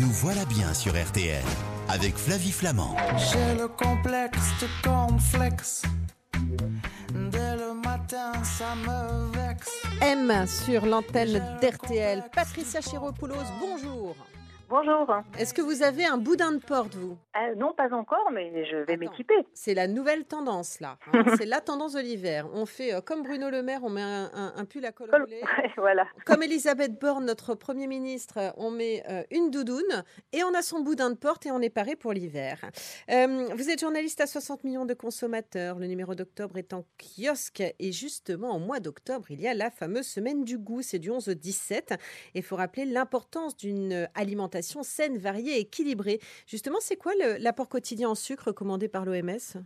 Nous voilà bien sur RTL avec Flavie Flamand. J'ai le complexe de cornflakes. Dès le matin, ça me vexe. M sur l'antenne d'RTL. Patricia Chiropoulos, bonjour. Bonjour. Est-ce que vous avez un boudin de porte, vous? Euh, non, pas encore, mais je vais m'équiper. C'est la nouvelle tendance, là. hein. C'est la tendance de l'hiver. On fait euh, comme Bruno Le Maire, on met un, un- un pull à col roulé. Ouais, voilà. Comme Elisabeth Borne, notre Premier ministre, on met euh, une doudoune et on a son boudin de porte et on est paré pour l'hiver. Euh, vous êtes journaliste à 60 millions de consommateurs. Le numéro d'octobre est en kiosque et justement, au mois d'octobre, il y a la fameuse semaine du goût. C'est du 11 au 17. Et il faut rappeler l'importance d'une alimentation saine, variée et équilibrée. Justement, c'est quoi l'apport quotidien en sucre recommandé par l'OMS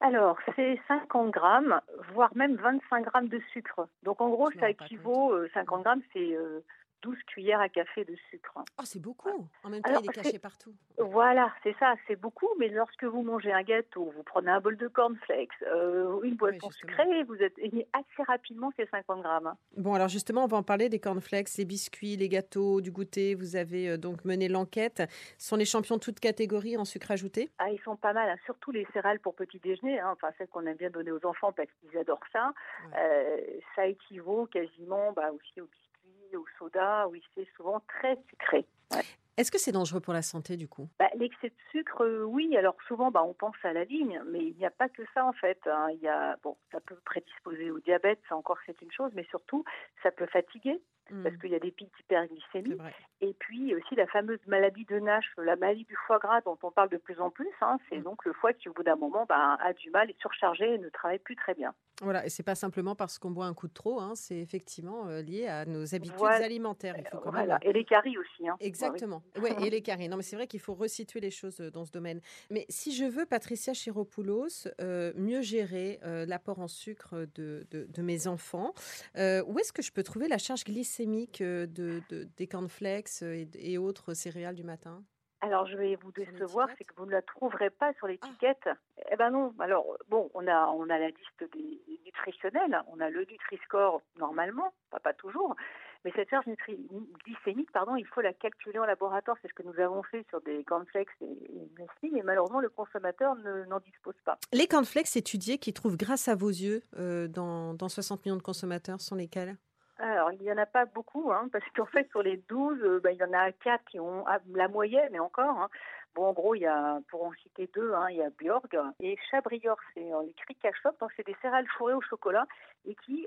Alors, c'est 50 grammes, voire même 25 grammes de sucre. Donc, en gros, ça équivaut, euh, 50 grammes, c'est euh, 12 cuillères à café de sucre. Oh, c'est beaucoup. En même temps, Alors, il est c'est- caché partout. Voilà, c'est ça, c'est beaucoup, mais lorsque vous mangez un gâteau, vous prenez un bol de cornflakes, euh, une boisson justement. sucrée, vous atteignez assez rapidement ces 50 grammes. Bon, alors justement, on va en parler des cornflakes, les biscuits, les gâteaux, du goûter. Vous avez euh, donc mené l'enquête. Ce sont les champions toutes catégories en sucre ajouté? Ah, ils sont pas mal, hein, surtout les céréales pour petit déjeuner, hein, enfin celles qu'on aime bien donner aux enfants parce qu'ils adorent ça. Ouais. Euh, ça équivaut quasiment bah, aussi aux biscuits, au soda, oui, c'est souvent très sucré. Est-ce que c'est dangereux pour la santé du coup? Bah, L'excès de sucre, euh, oui. Alors souvent, bah, on pense à la vigne, mais il n'y a pas que ça en fait. hein. Il y a, bon, ça peut prédisposer au diabète, ça encore c'est une chose, mais surtout, ça peut fatiguer parce Hmm, qu'il y a des pics d'hyperglycémie. Et puis aussi la fameuse maladie de Nash, la maladie du foie gras dont on parle de plus en plus. hein. C'est Mm. donc le foie qui, au bout d'un moment, bah, a du mal, est surchargé et ne travaille plus très bien. Voilà, et c'est pas simplement parce qu'on boit un coup de trop. hein, c'est effectivement euh, lié à nos habitudes Voilà. alimentaires. Il faut quand même Voilà. Et les caries aussi. Hein. Exactement. Ouais, et les carrés. Non, mais c'est vrai qu'il faut resituer les choses euh, dans ce domaine. Mais si je veux, Patricia Chiropoulos, euh, mieux gérer euh, l'apport en sucre de, de- de mes enfants, où est-ce que je peux trouver la charge glycémique euh, de, de- des cornflakes euh, et, et autres céréales du matin? Alors je vais vous décevoir, c'est que vous ne la trouverez pas sur l'étiquette. Eh ben non. Alors bon, on a on a la liste des nutritionnels, on a le Nutri-Score normalement, pas pas toujours, mais cette charge glycémique, pardon, il faut la calculer en laboratoire. C'est ce que nous avons fait sur des cornflakes et, et mais malheureusement le consommateur ne- n'en dispose pas. Les cornflakes étudiés qui trouvent grâce à vos yeux euh, dans, dans 60 millions de consommateurs sont lesquels? Alors, il n'y en a pas beaucoup, hein, parce qu'en fait, sur les 12, euh, ben, il y en a 4 qui ont ah, la moyenne, et encore. hein. Bon, en gros, il y a, pour en citer deux, hein, il y a Bjorg et Chabrior, c'est euh, les Krikachop, donc c'est des céréales fourrées au chocolat, et qui,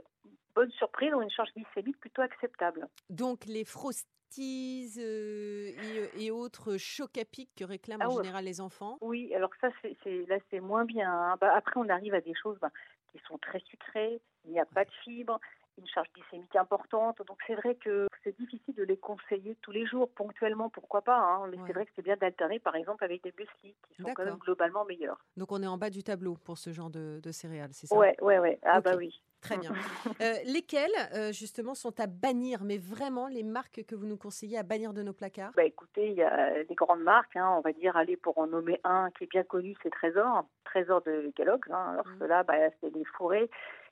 bonne surprise, ont une charge glycémique plutôt acceptable. Donc les frosties euh, et, et autres chocs à pic que réclament Ah en ouais. général les enfants. Oui, alors ça, c'est, là, c'est moins bien. Bah, après, on arrive à des choses bah, qui sont très sucrées, il n'y a pas de fibres, charge glycémique importante. Donc, c'est vrai que c'est difficile de les conseiller tous les jours, ponctuellement, pourquoi pas. hein. Mais Ouais. c'est vrai que c'est bien d'alterner, par exemple, avec des muesli, qui sont quand même globalement meilleurs. Donc on est en bas du tableau pour ce genre de, de céréales, c'est ça? Ouais, ouais, ouais. Ah, bah oui. Très bien. Euh, lesquelles, euh, justement, sont à bannir, mais vraiment les marques que vous nous conseillez à bannir de nos placards? Bah écoutez, il y a des grandes marques, hein, on va dire, allez, pour en nommer un qui est bien connu, c'est Trésor, Trésor de Kellogg's. Hein, alors Mhm. ceux-là, bah, c'est des fourrés.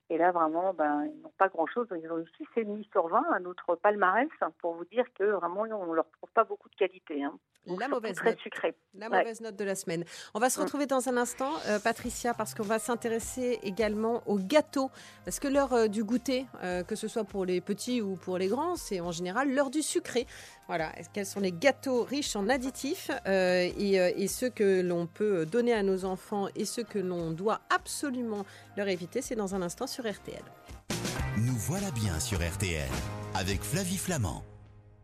Et là, vraiment, ben, ils n'ont pas grand-chose. Ils ont eu 6,5 sur 20 à notre palmarès, pour vous dire que vraiment, on ne leur trouve pas beaucoup de qualité. Hein. Donc, La mauvaise très note. sucré. La Ouais. mauvaise note de la semaine. On va se Mm. retrouver dans un instant, euh, Patricia, parce qu'on va s'intéresser également aux gâteaux. Parce que l'heure euh, du goûter, euh, que ce soit pour les petits ou pour les grands, c'est en général l'heure du sucré. Voilà, quels sont les gâteaux riches en additifs et, et ceux que l'on peut donner à nos enfants et ceux que l'on doit absolument leur éviter, c'est dans un instant sur RTL. Nous voilà bien sur RTL avec Flavie Flamand.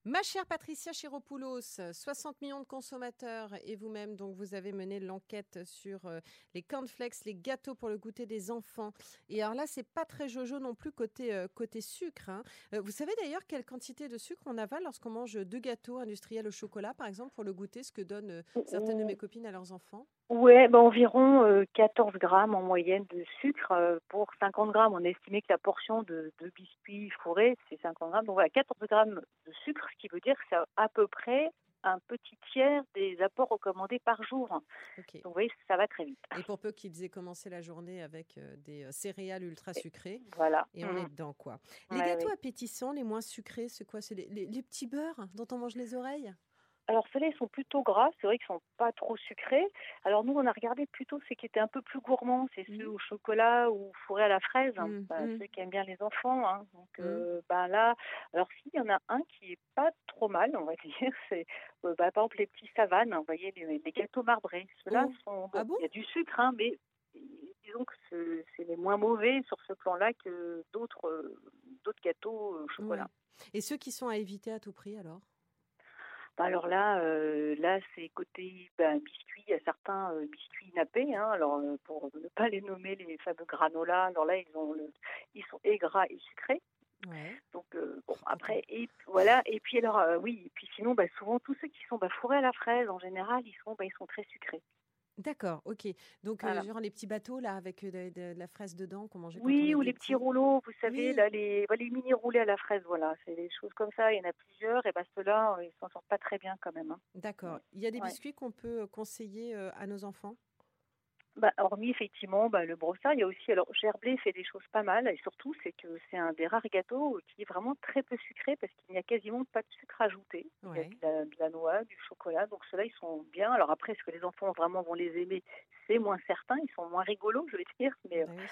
Ma chère Patricia Chiropoulos, 60 millions de consommateurs et vous-même, donc vous avez mené l'enquête sur euh, les cornflakes, les gâteaux pour le goûter des enfants. Et alors là, c'est pas très jojo non plus côté, euh, côté sucre. hein. Euh, vous savez d'ailleurs quelle quantité de sucre on avale lorsqu'on mange deux gâteaux industriels au chocolat, par exemple, pour le goûter, ce que donnent certaines de mes copines à leurs enfants? Ouais, ben, environ euh, 14 grammes en moyenne de sucre euh, pour 50 grammes. On a estimé que la portion de, de biscuits fourrés, c'est 50 grammes. Donc voilà, 14 grammes de sucre, ce qui veut dire que c'est à peu près un petit tiers des apports recommandés par jour. Donc vous voyez, ça va très vite. Et pour peu qu'ils aient commencé la journée avec euh, des euh, céréales ultra sucrées, Voilà. et on Mm. est dedans, quoi. Les Ouais, gâteaux ouais. appétissants, les moins sucrés, c'est quoi? C'est les, les- les petits beurres dont on mange les oreilles? Alors ceux-là, ils sont plutôt gras, c'est vrai qu'ils sont pas trop sucrés. Alors nous, on a regardé plutôt ceux qui étaient un peu plus gourmands, c'est ceux Mmh. au chocolat ou fourrés à la fraise, hein. Mmh, Bah, mmh. ceux qui aiment bien les enfants. hein. Donc Mmh. euh, bah, là, alors si, il y en a un qui est pas trop mal, on va dire, c'est euh, bah, par exemple les petits savanes, vous voyez, les, les gâteaux marbrés. Ceux-là Oh. sont, Ah bon, il y a du sucre, hein, mais disons que c'est les moins mauvais sur ce plan-là que d'autres euh, d'autres gâteaux au chocolat. Et ceux qui sont à éviter à tout prix alors? Bah alors là, euh, là c'est côté ben, biscuits, il y a certains euh, biscuits nappés, hein, alors euh, pour ne pas les nommer les fameux granola, alors là ils ont le, ils sont et gras et sucrés, Ouais. donc bon après et voilà. Et puis alors oui et puis sinon bah, souvent tous ceux qui sont bah, fourrés à la fraise en général ils sont bah, ils sont très sucrés. D'accord, ok. Donc, euh, Voilà. genre les petits bateaux là avec de, de- de la fraise dedans qu'on mangeait Oui ou les petits petit. rouleaux, vous savez Oui. là les les mini roulés à la fraise voilà c'est des choses comme ça il y en a plusieurs et bah ceux-là ils s'en sortent pas très bien quand même. hein. D'accord. Il y a des Ouais. biscuits qu'on peut conseiller à nos enfants? Bah, hormis effectivement bah, le brossard, il y a aussi alors Gerblé fait des choses pas mal et surtout c'est que c'est un des rares gâteaux qui est vraiment très peu sucré parce qu'il n'y a quasiment pas de sucre ajouté. Il y Ouais. a de la, de la noix, du chocolat, donc ceux-là ils sont bien. Alors après, est-ce que les enfants vraiment vont les aimer? C'est moins certain, ils sont moins rigolos, je vais dire, mais euh, Bah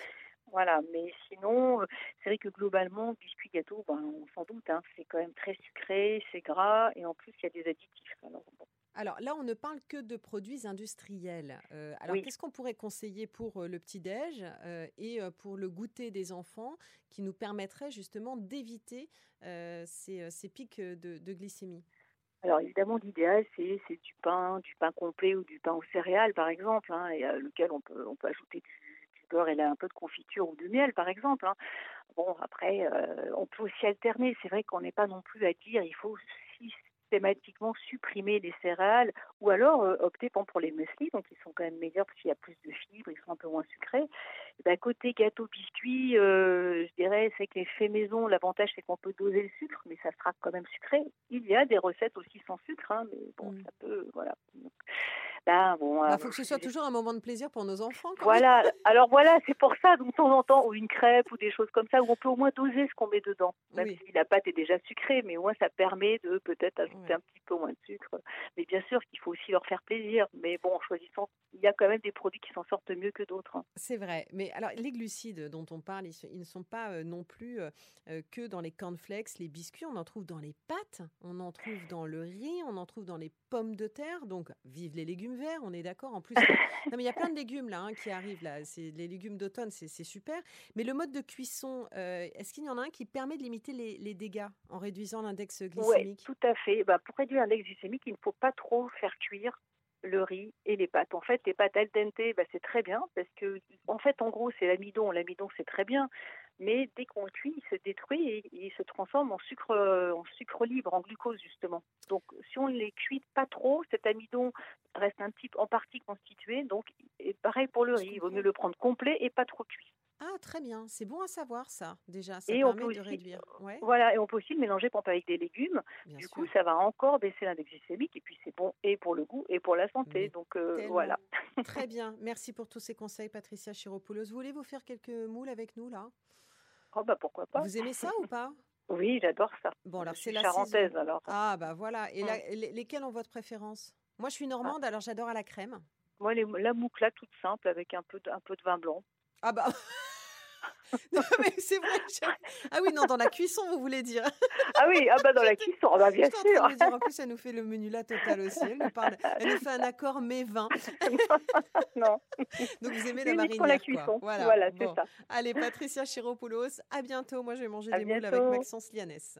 voilà. Mais sinon, euh, c'est vrai que globalement, biscuit gâteau, ben, on s'en doute, hein, c'est quand même très sucré, c'est gras et en plus il y a des additifs. Alors, bon. Alors là, on ne parle que de produits industriels. Euh, alors, Oui. qu'est-ce qu'on pourrait conseiller pour euh, le petit-déj euh, et pour le goûter des enfants qui nous permettrait justement d'éviter euh, ces, ces pics de, de glycémie? Alors évidemment, l'idéal, c'est c'est du pain, du pain complet ou du pain aux céréales, par exemple, hein, et, lequel on peut, on peut ajouter du, du beurre et là, un peu de confiture ou de miel, par exemple. hein. Bon, après, on peut aussi alterner. C'est vrai qu'on n'est pas non plus à dire il faut systématiquement supprimer les céréales ou alors euh, opter pour les muesli, donc ils sont quand même meilleurs parce qu'il y a plus de fibres, ils sont un peu moins sucrés. Et ben, côté gâteau biscuit, euh, je dirais c'est que les faits maison, l'avantage c'est qu'on peut doser le sucre, mais ça sera quand même sucré. Il y a des recettes aussi sans sucre, hein, mais bon, Mm. ça peut, voilà. Donc, ben, bon, Il euh, faut que ce soit toujours un moment de plaisir pour nos enfants. voilà, alors voilà, c'est pour ça, de temps en temps, ou une crêpe ou des choses comme ça, où on peut au moins doser ce qu'on met dedans. Même Oui. si la pâte est déjà sucrée, mais au moins ça permet de peut-être ajouter un petit peu moins de sucre. Mais bien sûr qu'il faut aussi leur faire plaisir. Mais bon, en choisissant, il y a quand même des produits qui s'en sortent mieux que d'autres. hein. C'est vrai. Mais alors, les glucides dont on parle, ils, ne sont pas euh, non plus euh, que dans les cornflakes, les biscuits. On en trouve dans les pâtes, on en trouve dans le riz, on en trouve dans les pommes de terre. Donc, vive les légumes verts, on est d'accord. En plus, non, mais il y a plein de légumes là hein, qui arrivent là. C'est les légumes d'automne, c'est super. Mais le mode de cuisson, euh, est-ce qu'il y en a un qui permet de limiter les, les dégâts en réduisant l'index Oui, glycémique? tout à fait. Bah, pour réduire l'index glycémique, il ne faut pas trop faire cuire le riz et les pâtes. En fait, les pâtes al dente, bah, c'est très bien parce que, en fait, en gros, c'est l'amidon. L'amidon, c'est très bien, mais dès qu'on le cuit, il se détruit et il se transforme en sucre, euh, en sucre libre, en glucose justement. Donc, si on ne les cuit pas trop, cet amidon reste un petit, en partie constitué. Donc, et pareil pour le riz, il vaut mieux le prendre complet et pas trop cuit. Ah, très bien. C'est bon à savoir ça, déjà. Ça Et on permet peut de aussi- réduire. Ouais, Voilà, et on peut aussi le mélanger exemple, avec des légumes. bien Du sûr. coup, ça va encore baisser l'index glycémique et puis c'est bon et pour le goût et pour la santé. Mais Donc euh, voilà. Très bien. Merci pour tous ces conseils, Patricia Chiropoulos. Voulez-vous faire quelques moules avec nous, là? Oh bah pourquoi pas. Vous aimez ça ou pas? Oui, j'adore ça. Bon, alors c'est la charentaise alors. Ah, bah voilà. Et Mm. la- les- lesquels ont votre préférence? Moi, je suis normande, alors j'adore à la crème. Moi, les, la moukla toute simple avec un peu de, un peu de vin blanc. Ah bah... non, mais c'est vrai. Ah oui, non, dans la cuisson, vous voulez dire. Ah oui, ah bah dans la cuisson, ah bah bien J'étais en train sûr. de me dire, en plus, elle nous fait le menu là total aussi. Elle nous, parle, elle nous fait un accord mais vin. non, Donc vous aimez la marinière, pour la quoi. cuisson. Voilà, Voilà, bon. c'est ça. Allez, Patricia Chiropoulos, à bientôt. Moi, je vais manger À des moules avec bientôt. Maxence Lianès.